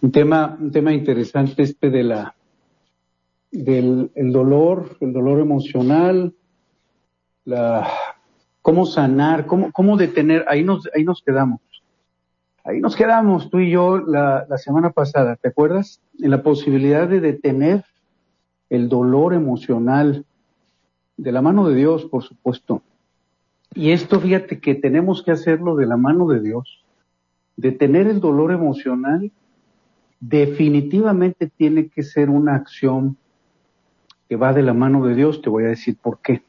Un tema, un tema interesante este de la del el dolor, el dolor emocional, la cómo sanar, cómo, cómo detener, ahí nos, ahí nos quedamos. Ahí nos quedamos, tú y yo, la, la semana pasada, ¿te acuerdas? En la posibilidad de detener el dolor emocional de la mano de Dios, por supuesto. Y esto, fíjate que tenemos que hacerlo de la mano de Dios. Detener el dolor emocional definitivamente tiene que ser una acción que va de la mano de Dios. Te voy a decir por qué.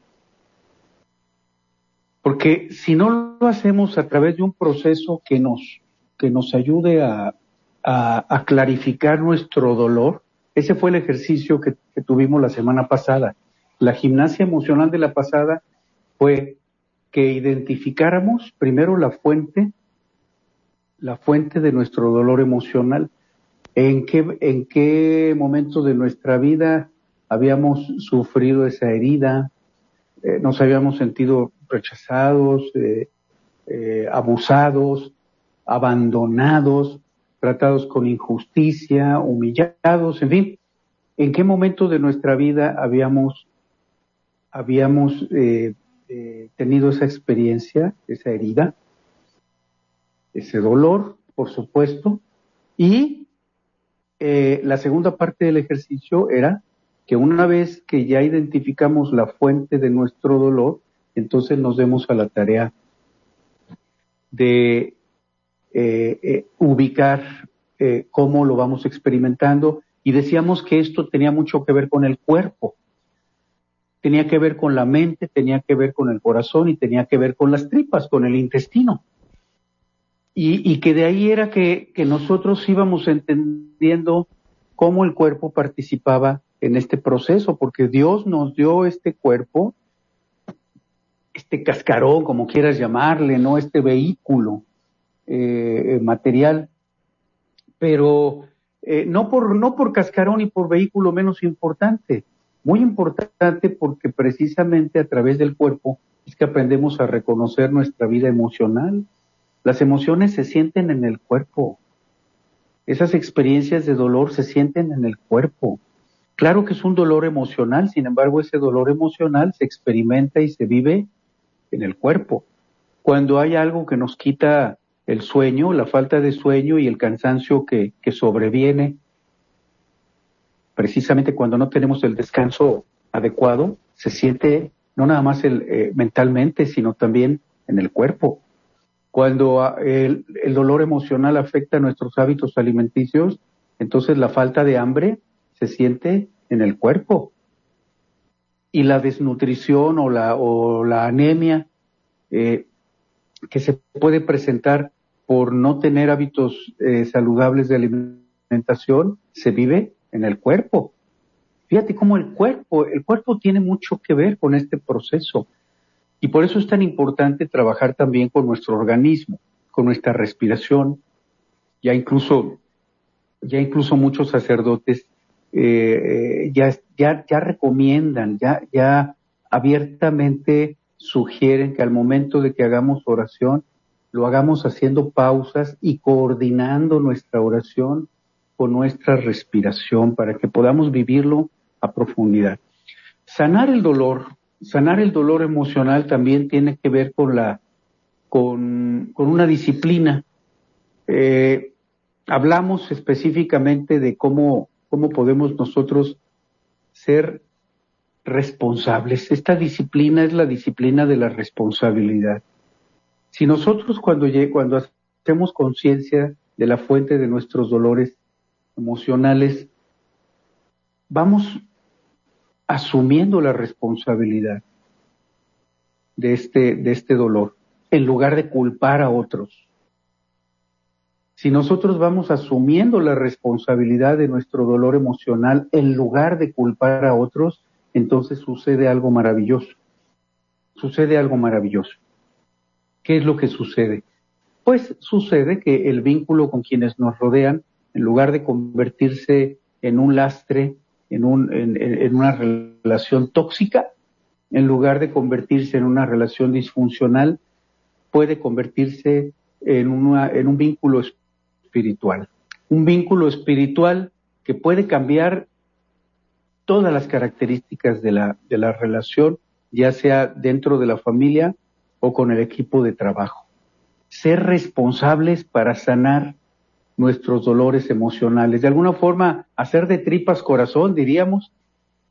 Porque si no lo hacemos a través de un proceso que nos, que nos ayude a, a, clarificar nuestro dolor, ese fue el ejercicio que, que tuvimos la semana pasada. La gimnasia emocional de la pasada fue que identificáramos primero la fuente, la fuente de nuestro dolor emocional ¿En qué, en qué momento de nuestra vida habíamos sufrido esa herida? Eh, nos habíamos sentido rechazados, eh, eh, abusados, abandonados, tratados con injusticia, humillados, en fin. ¿En qué momento de nuestra vida habíamos, habíamos tenido esa experiencia, esa herida, ese dolor, por supuesto? Y eh, la segunda parte del ejercicio era que una vez que ya identificamos la fuente de nuestro dolor, entonces nos demos a la tarea de eh, eh, ubicar cómo lo vamos experimentando y decíamos que esto tenía mucho que ver con el cuerpo, tenía que ver con la mente, tenía que ver con el corazón y tenía que ver con las tripas, con el intestino. Y, que de ahí era que, nosotros íbamos entendiendo cómo el cuerpo participaba en este proceso, porque Dios nos dio este cuerpo, este cascarón, como quieras llamarle, ¿no? Este vehículo eh, material, pero eh, no, por, no por cascarón y por vehículo menos importante, muy importante porque precisamente a través del cuerpo es que aprendemos a reconocer nuestra vida emocional, las emociones se sienten en el cuerpo. Esas experiencias de dolor se sienten en el cuerpo. Claro que es un dolor emocional, sin embargo ese dolor emocional se experimenta y se vive en el cuerpo. Cuando hay algo que nos quita el sueño, la falta de sueño y el cansancio que, sobreviene, precisamente cuando no tenemos el descanso adecuado, se siente no nada más el, eh, mentalmente, sino también en el cuerpo. Cuando ah, el, dolor emocional afecta nuestros hábitos alimenticios, entonces la falta de hambre se siente en el cuerpo. Y la desnutrición o la, o la anemia eh, que se puede presentar por no tener hábitos eh, saludables de alimentación se vive en el cuerpo. Fíjate cómo el cuerpo, el cuerpo tiene mucho que ver con este proceso. Y por eso es tan importante trabajar también con nuestro organismo, con nuestra respiración. Ya incluso, ya incluso muchos sacerdotes eh, ya, ya, ya recomiendan, ya, ya abiertamente sugieren que al momento de que hagamos oración, lo hagamos haciendo pausas y coordinando nuestra oración con nuestra respiración para que podamos vivirlo a profundidad. Sanar el dolor sanar el dolor emocional también tiene que ver con la con, una disciplina. Eh, hablamos específicamente de cómo, cómo podemos nosotros ser responsables. Esta disciplina es la disciplina de la responsabilidad. Si nosotros cuando, cuando hacemos conciencia de la fuente de nuestros dolores emocionales, vamos asumiendo la responsabilidad de este, de este dolor, en lugar de culpar a otros. Si nosotros vamos asumiendo la responsabilidad de nuestro dolor emocional en lugar de culpar a otros, entonces sucede algo maravilloso. Sucede algo maravilloso. ¿Qué es lo que sucede? Pues sucede que el vínculo con quienes nos rodean, en lugar de convertirse en un lastre, en, un, en, una relación tóxica, en lugar de convertirse en una relación disfuncional, puede convertirse en, una, en un vínculo espiritual. Un vínculo espiritual que puede cambiar todas las características de la, de la relación, ya sea dentro de la familia o con el equipo de trabajo. Ser responsables para sanar nuestros dolores emocionales. De alguna forma, hacer de tripas corazón, diríamos,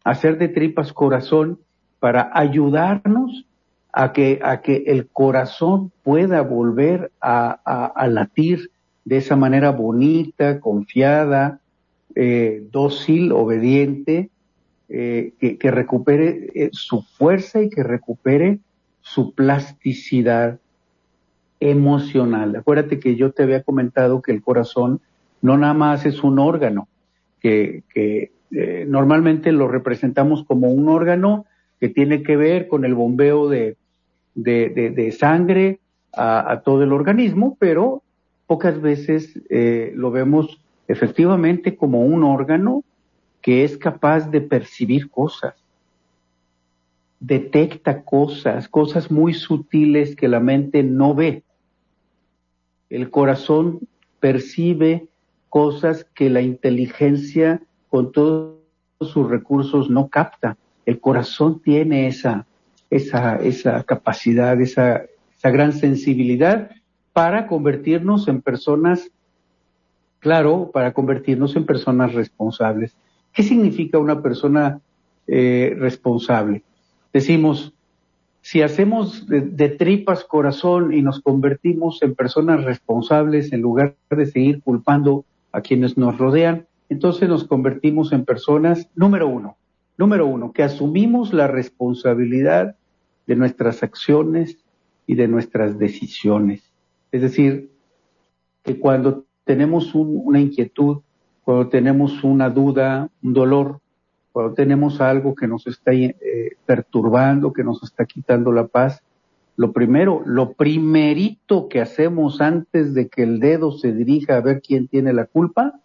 hacer de tripas corazón para ayudarnos a que, a que el corazón pueda volver a, latir de esa manera bonita, confiada, eh, dócil, obediente, eh, que, recupere eh, su fuerza y que recupere su plasticidad emocional. Acuérdate que yo te había comentado que el corazón no nada más es un órgano, que, que normalmente lo representamos como un órgano que tiene que ver con el bombeo de, de, sangre a, todo el organismo, pero pocas veces eh, lo vemos efectivamente como un órgano que es capaz de percibir cosas, detecta cosas, cosas muy sutiles que la mente no ve. El corazón percibe cosas que la inteligencia con todos sus recursos no capta. El corazón tiene esa, esa, esa capacidad, esa, esa gran sensibilidad para convertirnos en personas, claro, para convertirnos en personas responsables. ¿Qué significa una persona eh, responsable? Decimos, si hacemos de, tripas corazón y nos convertimos en personas responsables en lugar de seguir culpando a quienes nos rodean, entonces nos convertimos en personas, número uno, número uno, que asumimos la responsabilidad de nuestras acciones y de nuestras decisiones. Es decir, que cuando tenemos una inquietud, cuando tenemos una duda, un dolor, cuando tenemos algo que nos está eh, perturbando, que nos está quitando la paz, lo primero, lo primerito que hacemos antes de que el dedo se dirija a ver quién tiene la culpa,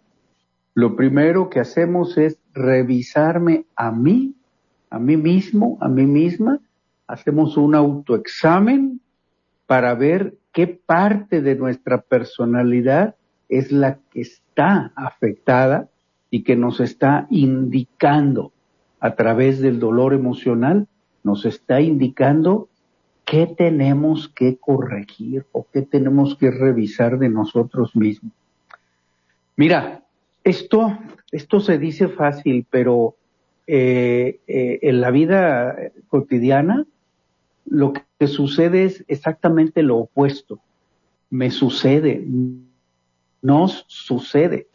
lo primero que hacemos es revisarme a mí, a mí mismo, a mí misma, hacemos un autoexamen para ver qué parte de nuestra personalidad es la que está afectada y que nos está indicando a través del dolor emocional, nos está indicando qué tenemos que corregir o qué tenemos que revisar de nosotros mismos. Mira, esto, esto se dice fácil, pero eh, eh, en la vida cotidiana lo que sucede es exactamente lo opuesto. Me sucede, nos sucede.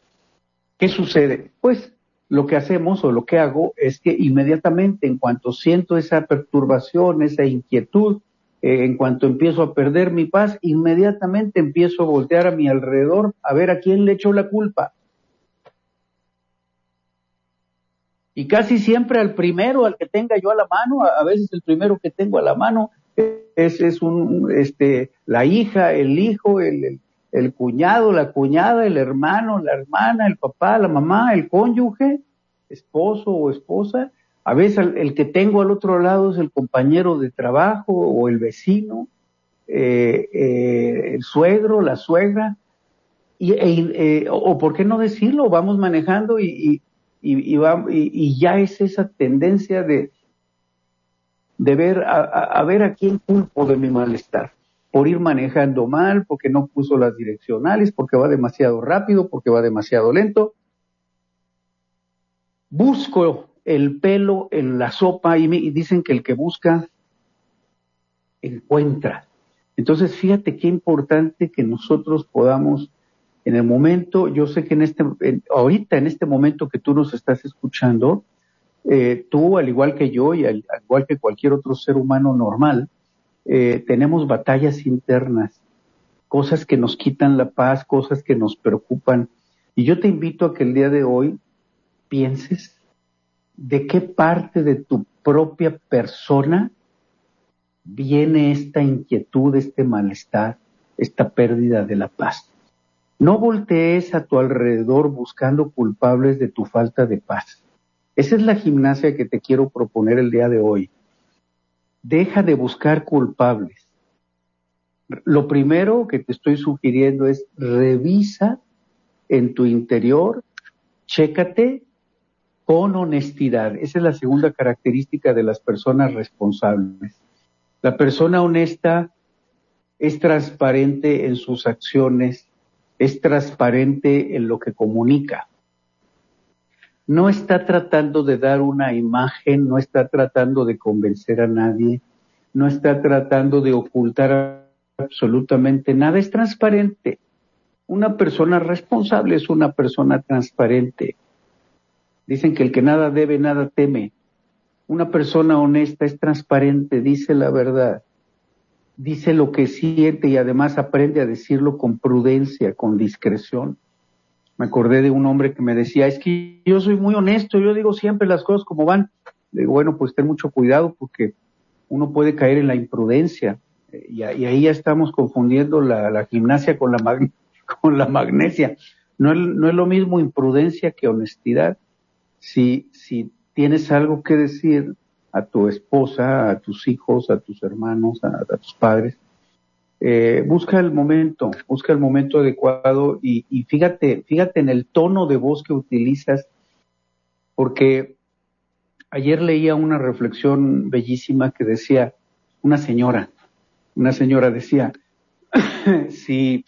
¿Qué sucede? Pues lo que hacemos o lo que hago es que inmediatamente en cuanto siento esa perturbación, esa inquietud, eh, en cuanto empiezo a perder mi paz, inmediatamente empiezo a voltear a mi alrededor a ver a quién le echo la culpa. y casi siempre al primero, al que tenga yo a la mano, a, veces el primero que tengo a la mano es, es un, este, la hija, el hijo, el, el, cuñado, la cuñada, el hermano, la hermana, el papá, la mamá, el cónyuge, esposo o esposa. A veces el, que tengo al otro lado es el compañero de trabajo o el vecino, eh, eh, el suegro, la suegra. Y, e, eh, o por qué no decirlo, vamos manejando y, y, y, ya es esa tendencia de, de ver a, ver a quién culpo de mi malestar por ir manejando mal, porque no puso las direccionales, porque va demasiado rápido, porque va demasiado lento. Busco el pelo en la sopa y, me, y dicen que el que busca encuentra. Entonces, fíjate qué importante que nosotros podamos, en el momento, yo sé que en este, ahorita, en este momento que tú nos estás escuchando, eh, tú, al igual que yo y al, igual que cualquier otro ser humano normal, eh, tenemos batallas internas, cosas que nos quitan la paz, cosas que nos preocupan. Y yo te invito a que el día de hoy pienses de qué parte de tu propia persona viene esta inquietud, este malestar, esta pérdida de la paz. No voltees a tu alrededor buscando culpables de tu falta de paz. Esa es la gimnasia que te quiero proponer el día de hoy. Deja de buscar culpables. Lo primero que te estoy sugiriendo es revisa en tu interior, chécate con honestidad. Esa es la segunda característica de las personas responsables. La persona honesta es transparente en sus acciones, es transparente en lo que comunica. No está tratando de dar una imagen, no está tratando de convencer a nadie, no está tratando de ocultar absolutamente nada, es transparente. Una persona responsable es una persona transparente. Dicen que el que nada debe, nada teme. Una persona honesta es transparente, dice la verdad, dice lo que siente y además aprende a decirlo con prudencia, con discreción. Me acordé de un hombre que me decía, es que yo soy muy honesto, yo digo siempre las cosas como van. Le digo, bueno, pues ten mucho cuidado porque uno puede caer en la imprudencia. Y, ahí ya estamos confundiendo la, gimnasia con la, magnesia. No no es lo mismo imprudencia que honestidad si, si tienes algo que decir a tu esposa, a tus hijos, a tus hermanos, a, tus padres, eh, busca el momento, busca el momento adecuado y, fíjate, fíjate en el tono de voz que utilizas, porque ayer leía una reflexión bellísima que decía, una señora, una señora decía, si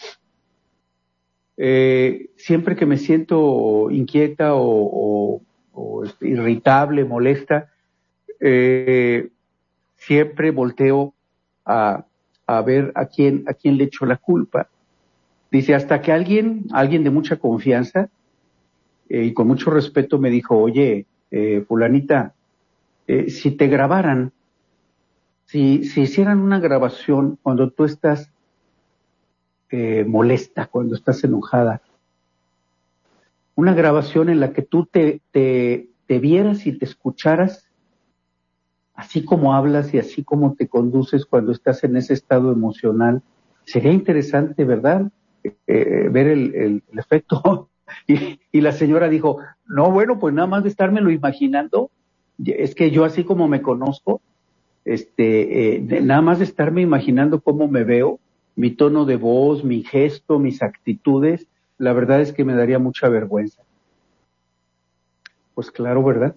eh, siempre que me siento inquieta o, o irritable, molesta, eh, siempre volteo a, a, ver a quién, a quién le echo la culpa. Dice, hasta que alguien, alguien de mucha confianza eh, y con mucho respeto me dijo, oye, eh, fulanita, eh, si te grabaran, si, si hicieran una grabación cuando tú estás molesta, cuando estás enojada, una grabación en la que tú te, te vieras y te escucharas así como hablas y así como te conduces cuando estás en ese estado emocional. Sería interesante, ¿verdad? Eh, ver el, efecto. y, y, la señora dijo, no, bueno, pues nada más de estármelo imaginando, es que yo así como me conozco, este, eh, nada más de estarme imaginando cómo me veo, mi tono de voz, mi gesto, mis actitudes, la verdad es que me daría mucha vergüenza. Pues claro, ¿verdad?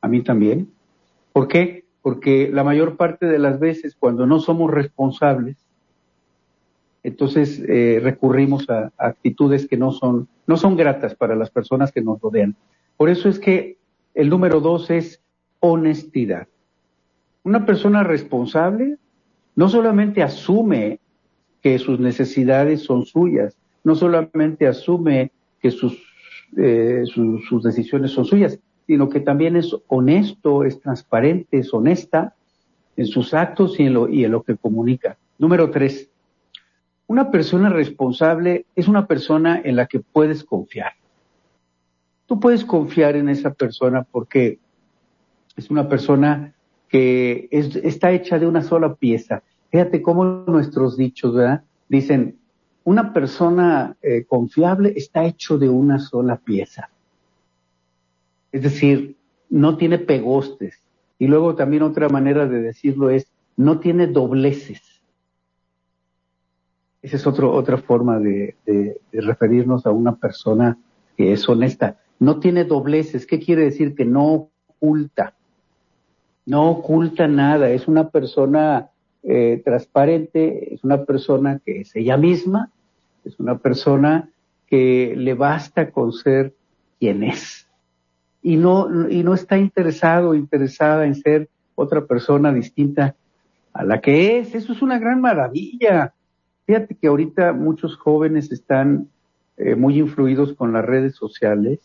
A mí también. ¿Por qué? Porque la mayor parte de las veces cuando no somos responsables, entonces eh, recurrimos a, actitudes que no son, no son gratas para las personas que nos rodean. Por eso es que el número dos es honestidad. Una persona responsable no solamente asume que sus necesidades son suyas, no solamente asume que sus, eh, sus decisiones son suyas, sino que también es honesto, es transparente, es honesta en sus actos y en lo, que comunica. Número tres, una persona responsable es una persona en la que puedes confiar. Tú puedes confiar en esa persona porque es una persona que es, está hecha de una sola pieza. Fíjate cómo nuestros dichos, ¿verdad? Dicen, una persona eh, confiable está hecho de una sola pieza. Es decir, no tiene pegostes. Y luego también otra manera de decirlo es, no tiene dobleces. Esa es otro, otra forma de, referirnos a una persona que es honesta. No tiene dobleces. ¿Qué quiere decir? Que no oculta. No oculta nada. Es una persona eh, transparente, es una persona que es ella misma, es una persona que le basta con ser quien es. Y no, y no está interesado, interesada en ser otra persona distinta a la que es. Eso es una gran maravilla. Fíjate que ahorita muchos jóvenes están eh, muy influidos con las redes sociales,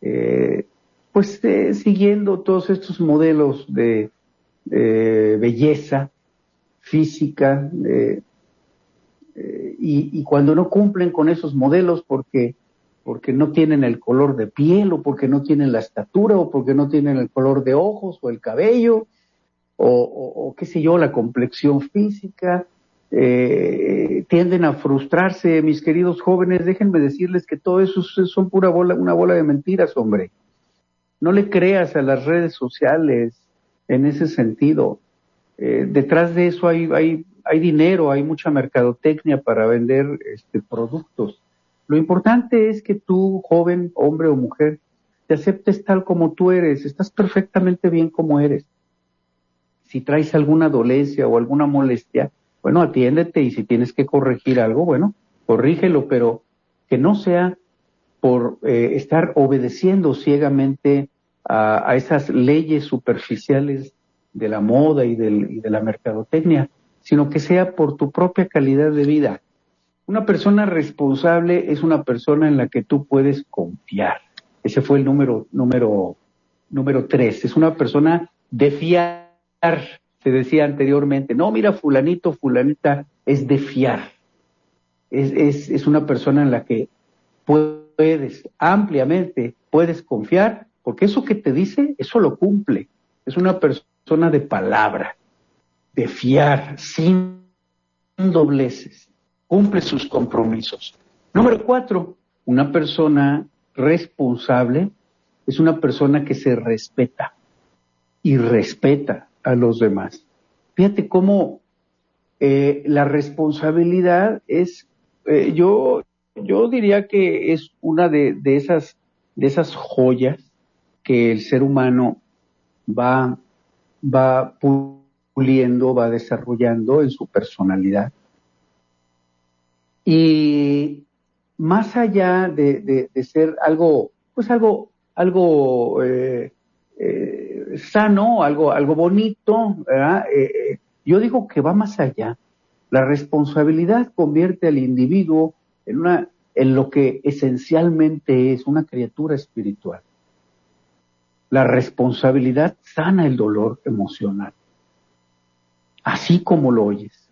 eh, pues eh, siguiendo todos estos modelos de belleza física, y, y, cuando no cumplen con esos modelos porque, porque no tienen el color de piel o porque no tienen la estatura o porque no tienen el color de ojos o el cabello o, qué sé yo, la complexión física, eh, tienden a frustrarse, mis queridos jóvenes, déjenme decirles que todo eso son pura bola, una bola de mentiras, hombre. No le creas a las redes sociales en ese sentido. Eh, detrás de eso hay, hay, hay dinero, hay mucha mercadotecnia para vender este, productos. Lo importante es que tú, joven, hombre o mujer, te aceptes tal como tú eres, estás perfectamente bien como eres. Si traes alguna dolencia o alguna molestia, bueno, atiéndete y si tienes que corregir algo, bueno, corrígelo, pero que no sea por eh, estar obedeciendo ciegamente a, esas leyes superficiales de la moda y, de la mercadotecnia, sino que sea por tu propia calidad de vida. Una persona responsable es una persona en la que tú puedes confiar. Ese fue el número, número, número tres. Es una persona de fiar se decía anteriormente, no, mira, fulanito, fulanita es de fiar. Es, es, es una persona en la que puedes ampliamente, puedes confiar, porque eso que te dice, eso lo cumple. Es una persona de palabra, de fiar, sin dobleces, cumple sus compromisos. Número cuatro, una persona responsable es una persona que se respeta y respeta a los demás. Fíjate cómo eh, la responsabilidad es, eh, yo, yo diría que es una de, de, esas, de esas joyas que el ser humano va, va puliendo, va desarrollando en su personalidad. Y más allá de, de, ser algo, pues algo, algo eh, sano, algo, algo bonito. Eh, eh, yo digo que va más allá. La responsabilidad convierte al individuo en una, en lo que esencialmente es una criatura espiritual. La responsabilidad sana el dolor emocional. Así como lo oyes.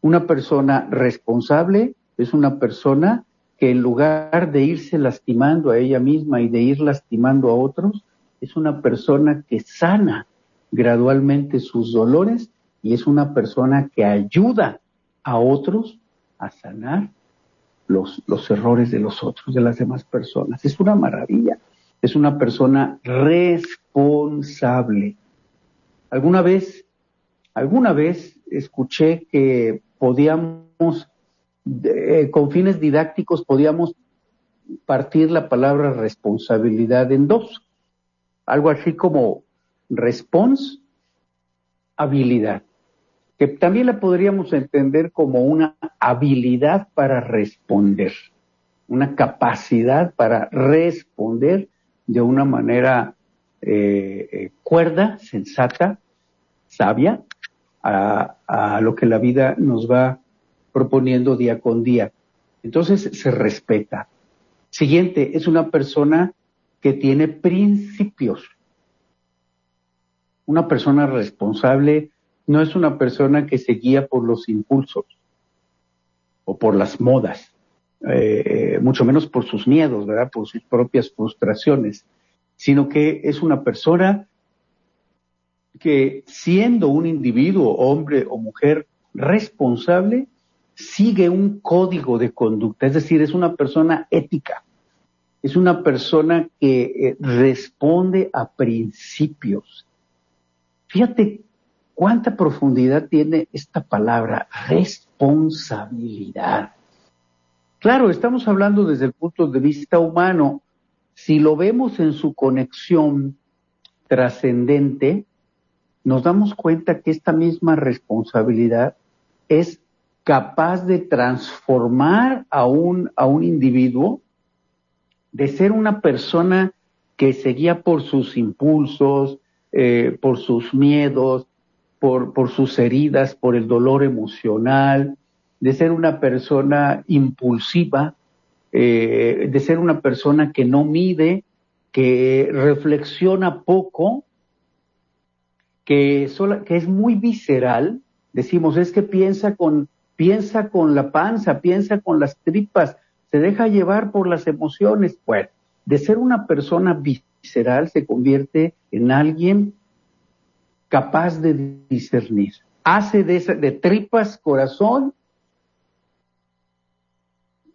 Una persona responsable es una persona que en lugar de irse lastimando a ella misma y de ir lastimando a otros, es una persona que sana gradualmente sus dolores y es una persona que ayuda a otros a sanar los, los errores de los otros, de las demás personas. Es una maravilla. Es una persona responsable. Alguna vez, alguna vez escuché que podíamos, con fines didácticos, podíamos partir la palabra responsabilidad en dos. Algo así como response habilidad, que también la podríamos entender como una habilidad para responder, una capacidad para responder de una manera eh, eh, cuerda, sensata, sabia, a, a lo que la vida nos va proponiendo día con día. Entonces se respeta. Siguiente, es una persona que tiene principios. Una persona responsable no es una persona que se guía por los impulsos o por las modas, eh, mucho menos por sus miedos, ¿verdad? Por sus propias frustraciones, sino que es una persona que siendo un individuo, hombre o mujer responsable, sigue un código de conducta, es decir, es una persona ética es una persona que eh, responde a principios. Fíjate cuánta profundidad tiene esta palabra, responsabilidad. Claro, estamos hablando desde el punto de vista humano. Si lo vemos en su conexión trascendente, nos damos cuenta que esta misma responsabilidad es capaz de transformar a un, a un individuo de ser una persona que seguía por sus impulsos, eh, por sus miedos, por, por sus heridas, por el dolor emocional, de ser una persona impulsiva, eh, de ser una persona que no mide, que reflexiona poco, que, que es muy visceral. Decimos, es que piensa con, piensa con la panza, piensa con las tripas, se deja llevar por las emociones. Bueno, de ser una persona visceral se convierte en alguien capaz de discernir. Hace de, de tripas corazón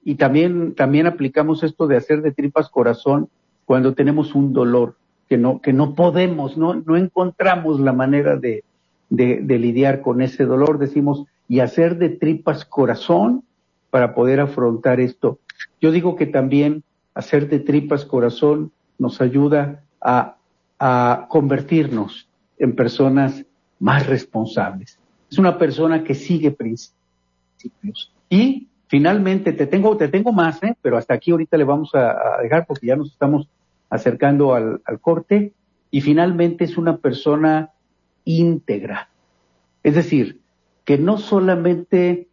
y también, también aplicamos esto de hacer de tripas corazón cuando tenemos un dolor que no, que no podemos, no, no encontramos la manera de, de lidiar con ese dolor. Decimos, y hacer de tripas corazón para poder afrontar esto. Yo digo que también hacer de tripas corazón nos ayuda a, a convertirnos en personas más responsables. Es una persona que sigue principios. Y finalmente, te tengo, te tengo más, ¿eh? pero hasta aquí ahorita le vamos a, dejar porque ya nos estamos acercando al, al corte. Y finalmente es una persona íntegra. Es decir, que no solamente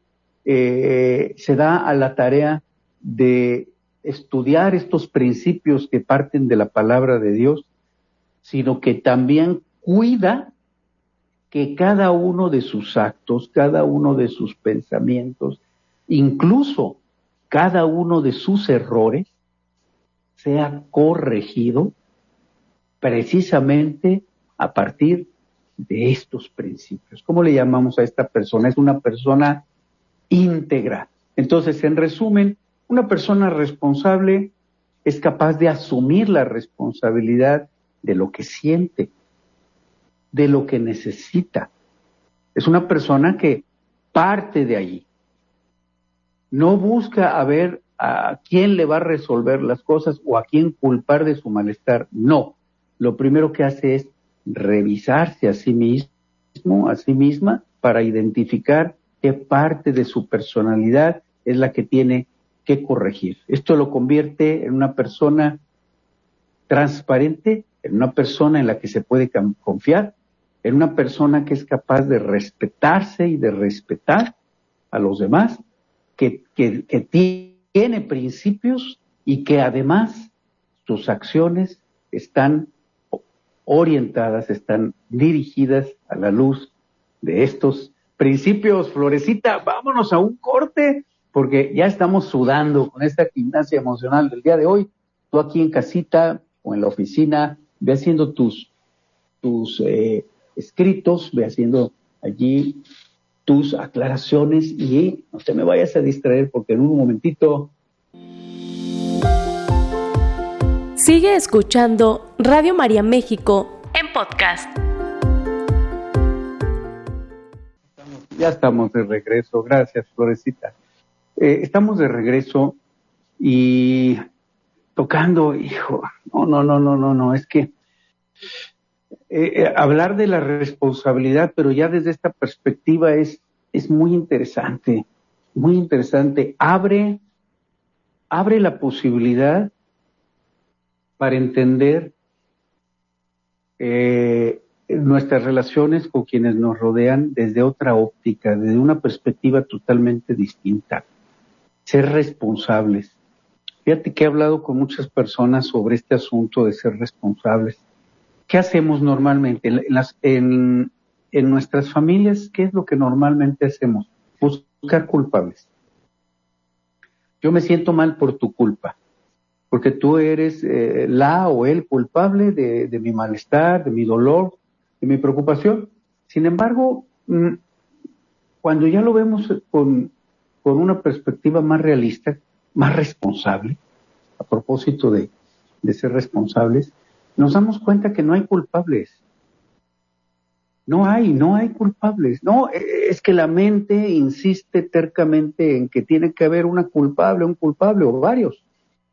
eh, se da a la tarea de estudiar estos principios que parten de la palabra de Dios, sino que también cuida que cada uno de sus actos, cada uno de sus pensamientos, incluso cada uno de sus errores, sea corregido precisamente a partir de estos principios. ¿Cómo le llamamos a esta persona? Es una persona íntegra. Entonces, en resumen, una persona responsable es capaz de asumir la responsabilidad de lo que siente, de lo que necesita. Es una persona que parte de allí. No busca a ver a quién le va a resolver las cosas o a quién culpar de su malestar. No. Lo primero que hace es revisarse a sí mismo, a sí misma, para identificar qué parte de su personalidad es la que tiene que corregir. Esto lo convierte en una persona transparente, en una persona en la que se puede confiar, en una persona que es capaz de respetarse y de respetar a los demás, que, que, que tiene principios y que además sus acciones están orientadas, están dirigidas a la luz de estos principios. Florecita, vámonos a un corte, porque ya estamos sudando con esta gimnasia emocional del día de hoy. Tú aquí en casita o en la oficina, ve haciendo tus, tus eh, escritos, ve haciendo allí tus aclaraciones y no te me vayas a distraer porque en un momentito Sigue escuchando Radio María México en podcast. Ya estamos de regreso, gracias Florecita. Eh, estamos de regreso y tocando, hijo, no, no, no, no, no, no, es que eh, eh, hablar de la responsabilidad, pero ya desde esta perspectiva es, es muy interesante, muy interesante. Abre, abre la posibilidad para entender eh, nuestras relaciones con quienes nos rodean desde otra óptica, desde una perspectiva totalmente distinta. Ser responsables. Fíjate que he hablado con muchas personas sobre este asunto de ser responsables. ¿Qué hacemos normalmente? En, nuestras familias, ¿qué es lo que normalmente hacemos? Buscar culpables. Yo me siento mal por tu culpa porque tú eres eh, la o el culpable de, mi malestar, de mi dolor, de mi preocupación. Sin embargo, mm, cuando ya lo vemos con, con una perspectiva más realista, más responsable, a propósito de, de ser responsables, nos damos cuenta que no hay culpables. No hay, no hay culpables. No, e, es que la mente insiste tercamente en que tiene que haber una culpable, un culpable o varios.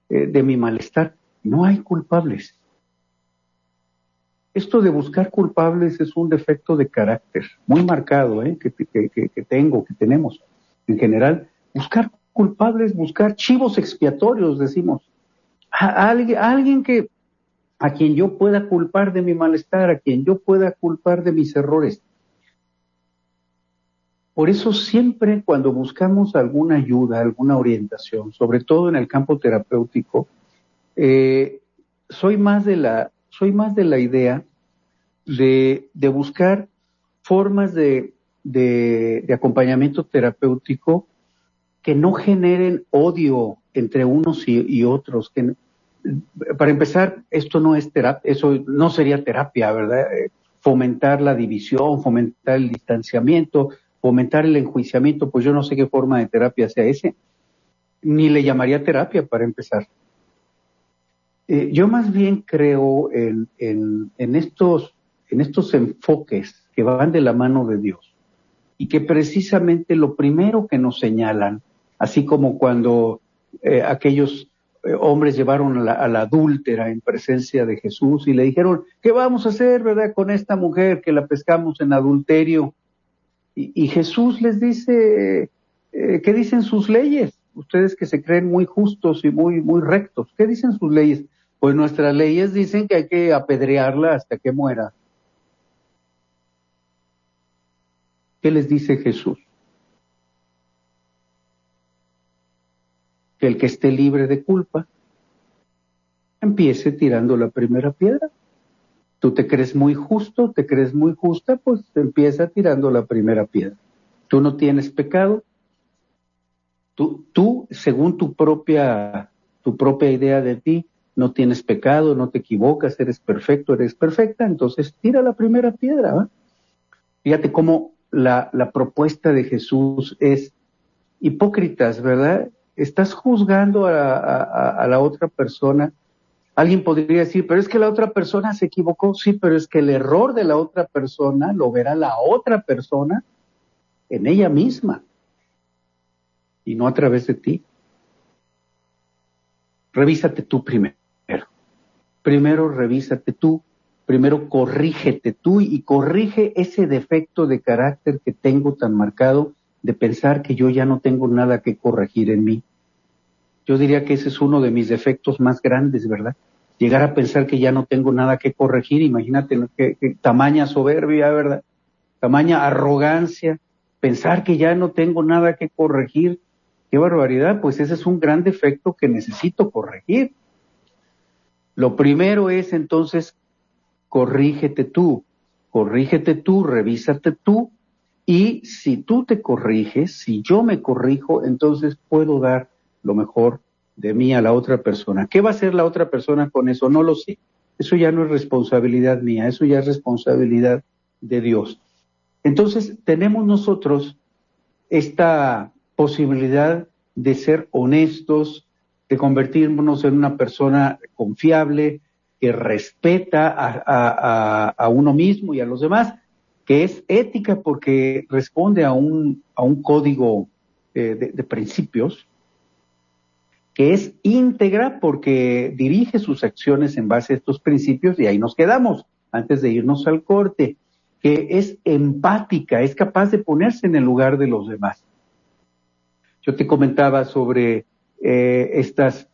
Eh, de mi malestar. No hay culpables. Esto de buscar culpables es un defecto de carácter muy marcado ¿eh? que, tengo, que tenemos en general. Buscar culpables, buscar chivos expiatorios, decimos. A, alguien, alguien que a quien yo pueda culpar de mi malestar, a quien yo pueda culpar de mis errores. Por eso siempre cuando buscamos alguna ayuda, alguna orientación, sobre todo en el campo terapéutico, eh, soy más de la, soy más de la idea de, buscar formas de, acompañamiento terapéutico que no generen odio entre unos y, otros. Que, para empezar, esto no es terapia, eso no sería terapia, ¿verdad? Fomentar la división, fomentar el distanciamiento, fomentar el enjuiciamiento, pues yo no sé qué forma de terapia sea ese. Ni le llamaría terapia para empezar. Eh, yo más bien creo en, en, estos, en estos enfoques que van de la mano de Dios y que precisamente lo primero que nos señalan, así como cuando eh, aquellos eh, hombres llevaron a la, a la, adúltera en presencia de Jesús y le dijeron, ¿qué vamos a hacer, verdad, con esta mujer que la pescamos en adulterio? Y, Jesús les dice, ¿qué dicen sus leyes? Ustedes que se creen muy justos y muy, muy rectos, ¿qué dicen sus leyes? Pues nuestras leyes dicen que hay que apedrearla hasta que muera. ¿Qué les dice Jesús? Que el que esté libre de culpa empiece tirando la primera piedra. Tú te crees muy justo, te crees muy justa, pues empieza tirando la primera piedra. Tú no tienes pecado. Tú, tú según tu propia, tu propia idea de ti, no tienes pecado, no te equivocas, eres perfecto, eres perfecta, entonces tira la primera piedra. Fíjate cómo la, la propuesta de Jesús es hipócritas, ¿verdad? Estás juzgando a, a, la otra persona. Alguien podría decir, pero es que la otra persona se equivocó. Sí, pero es que el error de la otra persona lo verá la otra persona en ella misma y no a través de ti. Revísate tú primero primero revísate tú, primero corrígete tú y corrige ese defecto de carácter que tengo tan marcado de pensar que yo ya no tengo nada que corregir en mí. Yo diría que ese es uno de mis defectos más grandes, ¿verdad? Llegar a pensar que ya no tengo nada que corregir, imagínate tamaña soberbia, ¿verdad? Tamaña arrogancia, pensar que ya no tengo nada que corregir. Qué barbaridad, pues ese es un gran defecto que necesito corregir. Lo primero es entonces, corrígete tú, corrígete tú, revísate tú, y si tú te corriges, si yo me corrijo, entonces puedo dar lo mejor de mí a la otra persona. ¿Qué va a hacer la otra persona con eso? No lo sé. Eso ya no es responsabilidad mía, eso ya es responsabilidad de Dios. Entonces, tenemos nosotros esta posibilidad de ser honestos, de convertirnos en una persona confiable, que respeta a, uno mismo y a los demás, que es ética porque responde a un, a un código eh, de principios, que es íntegra porque dirige sus acciones en base a estos principios y ahí nos quedamos antes de irnos al corte, que es empática, es capaz de ponerse en el lugar de los demás. Yo te comentaba sobre eh, estas,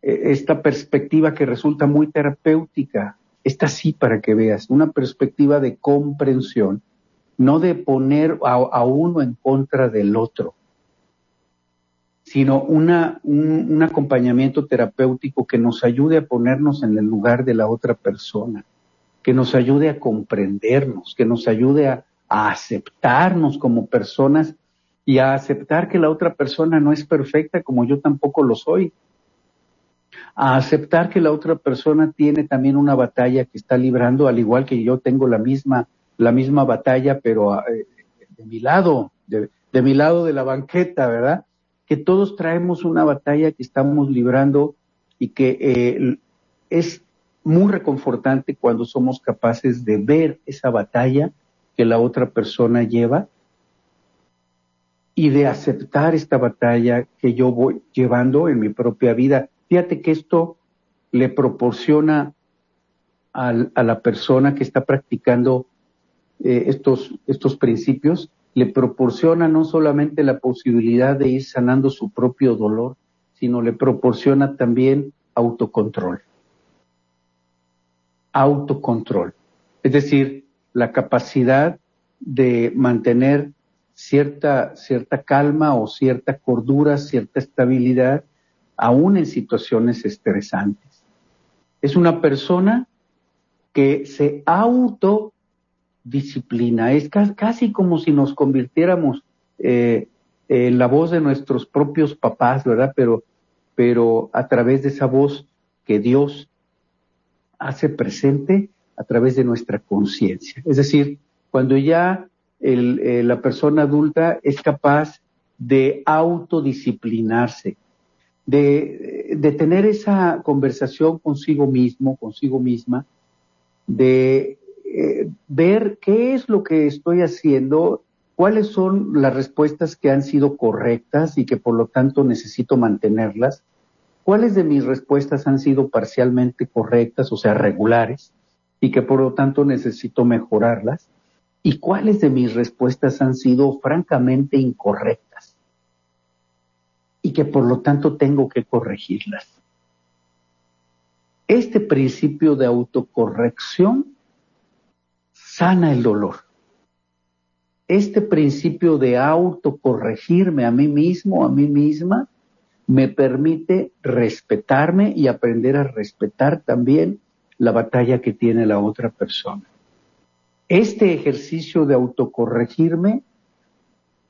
eh, esta perspectiva que resulta muy terapéutica. Esta sí para que veas, una perspectiva de comprensión, no de poner a, uno en contra del otro, sino una, un, acompañamiento terapéutico que nos ayude a ponernos en el lugar de la otra persona, que nos ayude a comprendernos, que nos ayude a aceptarnos como personas y a aceptar que la otra persona no es perfecta como yo tampoco lo soy. A aceptar que la otra persona tiene también una batalla que está librando, al igual que yo tengo la misma, la misma batalla, pero eh, de mi lado, de, mi lado de la banqueta, ¿verdad? Que todos traemos una batalla que estamos librando y que eh, es muy reconfortante cuando somos capaces de ver esa batalla que la otra persona lleva y de aceptar esta batalla que yo voy llevando en mi propia vida. Fíjate que esto le proporciona a la persona que está practicando eh, estos, estos principios, le proporciona no solamente la posibilidad de ir sanando su propio dolor, sino le proporciona también autocontrol. Autocontrol. Es decir, la capacidad de mantener cierta, cierta calma o cierta cordura, cierta estabilidad, aún en situaciones estresantes. Es una persona que se autodisciplina, es casi como si nos convirtiéramos eh, en la voz de nuestros propios papás, ¿verdad? Pero, pero a través de esa voz que Dios hace presente a través de nuestra conciencia. Es decir, cuando ya eh, la persona adulta es capaz de autodisciplinarse, de, de, tener esa conversación consigo mismo, consigo misma, de eh, ver qué es lo que estoy haciendo, cuáles son las respuestas que han sido correctas y que por lo tanto necesito mantenerlas, cuáles de mis respuestas han sido parcialmente correctas, o sea, regulares, y que por lo tanto necesito mejorarlas, y cuáles de mis respuestas han sido francamente incorrectas, y que por lo tanto tengo que corregirlas. Este principio de autocorrección sana el dolor. Este principio de autocorregirme a mí mismo, a mí misma, me permite respetarme y aprender a respetar también la batalla que tiene la otra persona. Este ejercicio de autocorregirme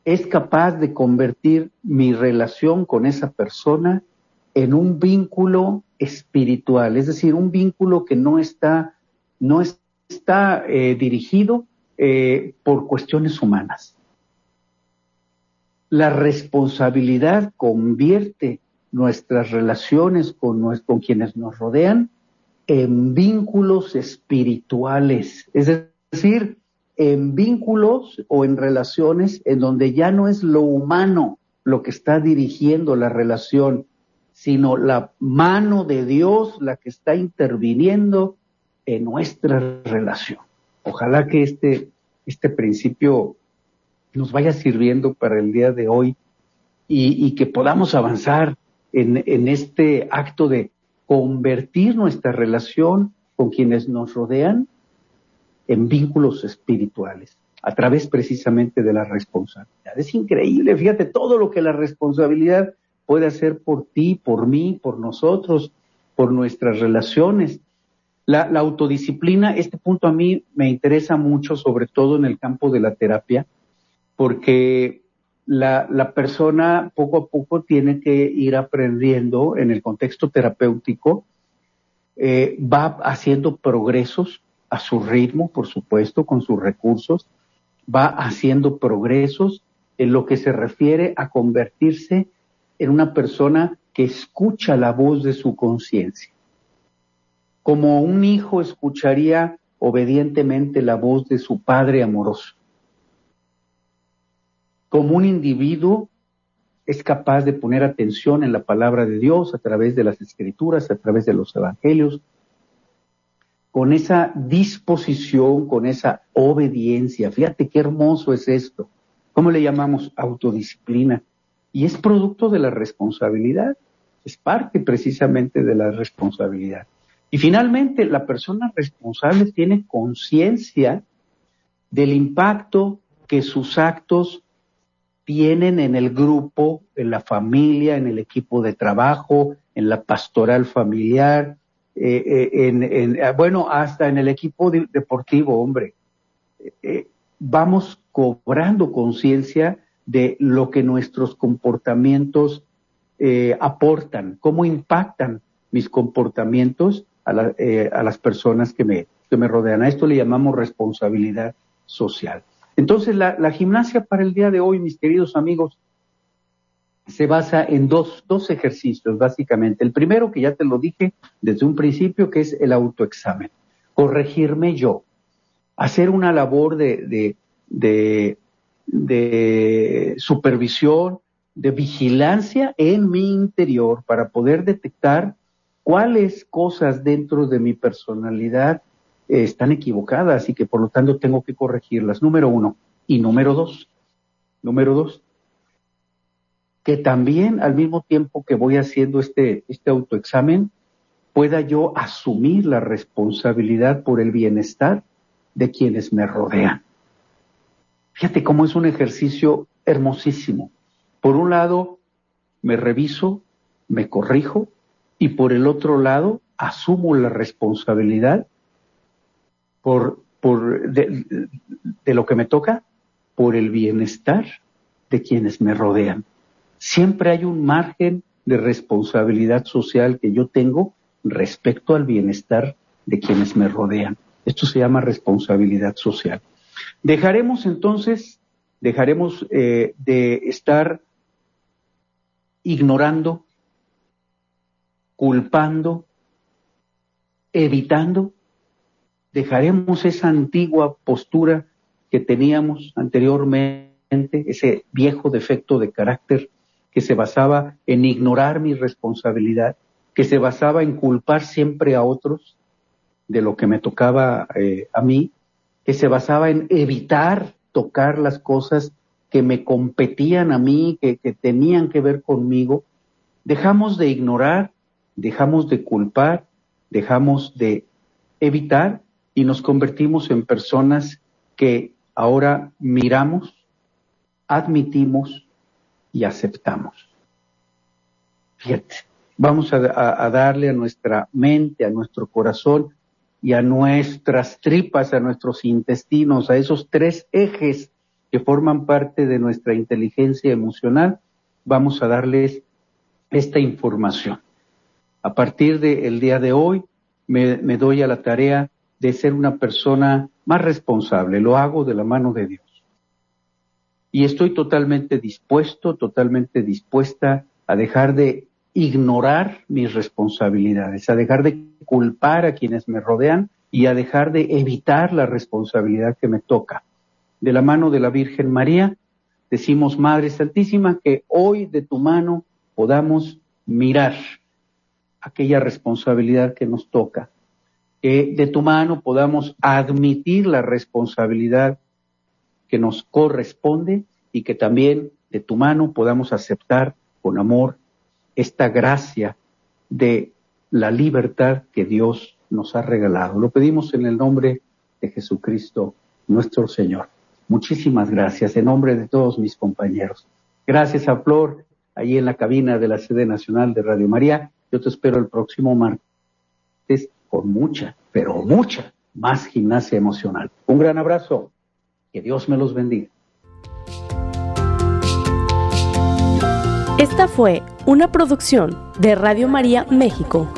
es capaz de convertir mi relación con esa persona en un vínculo espiritual, es decir, un vínculo que no está, no está eh, dirigido eh, por cuestiones humanas, la responsabilidad convierte nuestras relaciones con, con quienes nos rodean en vínculos espirituales, es decir, en vínculos o en relaciones en donde ya no es lo humano lo que está dirigiendo la relación, sino la mano de Dios la que está interviniendo en nuestra relación. Ojalá que este, este principio nos vaya sirviendo para el día de hoy y, que podamos avanzar en, en este acto de convertir nuestra relación con quienes nos rodean en vínculos espirituales a través precisamente de la responsabilidad. Es increíble, fíjate todo lo que la responsabilidad puede hacer por ti, por mí, por nosotros, por nuestras relaciones. La, autodisciplina, este punto a mí me interesa mucho, sobre todo en el campo de la terapia, porque la, la, persona poco a poco tiene que ir aprendiendo en el contexto terapéutico, eh, va haciendo progresos a su ritmo, por supuesto, con sus recursos, va haciendo progresos en lo que se refiere a convertirse en una persona que escucha la voz de su conciencia. Como un hijo escucharía obedientemente la voz de su padre amoroso como un individuo es capaz de poner atención en la palabra de Dios a través de las escrituras, a través de los evangelios, con esa disposición, con esa obediencia. Fíjate qué hermoso es esto. ¿Cómo le llamamos? Autodisciplina. Y es producto de la responsabilidad, es parte precisamente de la responsabilidad. Y finalmente, la persona responsable tiene conciencia del impacto que sus actos tienen en el grupo, en la familia, en el equipo de trabajo, en la pastoral familiar, eh, eh, en, ah, bueno, hasta en el equipo deportivo, hombre. Eh, vamos cobrando conciencia de lo que nuestros comportamientos aportan, cómo impactan mis comportamientos a, a las personas que me, que me rodean. A esto le llamamos responsabilidad social. Entonces, la, gimnasia para el día de hoy, mis queridos amigos, se basa en dos, dos ejercicios, básicamente. El primero, que ya te lo dije desde un principio, que es el autoexamen. Corregirme yo. Hacer una labor de, de, de supervisión, de vigilancia en mi interior para poder detectar cuáles cosas dentro de mi personalidad están equivocadas y que por lo tanto tengo que corregirlas. Número uno. Y número dos. Número dos. Que también al mismo tiempo que voy haciendo este, este autoexamen, pueda yo asumir la responsabilidad por el bienestar de quienes me rodean. Fíjate cómo es un ejercicio hermosísimo. Por un lado, me reviso, me corrijo y por el otro lado, asumo la responsabilidad por, por de, lo que me toca, por el bienestar de quienes me rodean. Siempre hay un margen de responsabilidad social que yo tengo respecto al bienestar de quienes me rodean. Esto se llama responsabilidad social. Dejaremos entonces, dejaremos eh, de estar ignorando, culpando, evitando, dejaremos esa antigua postura que teníamos anteriormente, ese viejo defecto de carácter que se basaba en ignorar mi responsabilidad, que se basaba en culpar siempre a otros de lo que me tocaba eh, a mí, que se basaba en evitar tocar las cosas que me competían a mí, que, que tenían que ver conmigo, dejamos de ignorar, dejamos de culpar, dejamos de evitar y nos convertimos en personas que ahora miramos, admitimos y aceptamos. Fíjate, vamos a, darle a nuestra mente, a nuestro corazón y a nuestras tripas, a nuestros intestinos, a esos tres ejes que forman parte de nuestra inteligencia emocional, vamos a darles esta información. A partir del día de hoy, me, doy a la tarea de ser una persona más responsable, lo hago de la mano de Dios. Y estoy totalmente dispuesto, totalmente dispuesta a dejar de ignorar mis responsabilidades, a dejar de culpar a quienes me rodean y a dejar de evitar la responsabilidad que me toca. De la mano de la Virgen María, decimos, Madre Santísima, que hoy de tu mano podamos mirar aquella responsabilidad que nos toca, que de tu mano podamos admitir la responsabilidad que nos corresponde y que también de tu mano podamos aceptar con amor esta gracia de la libertad que Dios nos ha regalado. Lo pedimos en el nombre de Jesucristo, nuestro Señor. Muchísimas gracias en nombre de todos mis compañeros. Gracias a Flor, ahí en la cabina de la sede nacional de Radio María. Yo te espero el próximo martes con mucha, pero mucha más gimnasia emocional. Un gran abrazo. Que Dios me los bendiga. Esta fue una producción de Radio María México.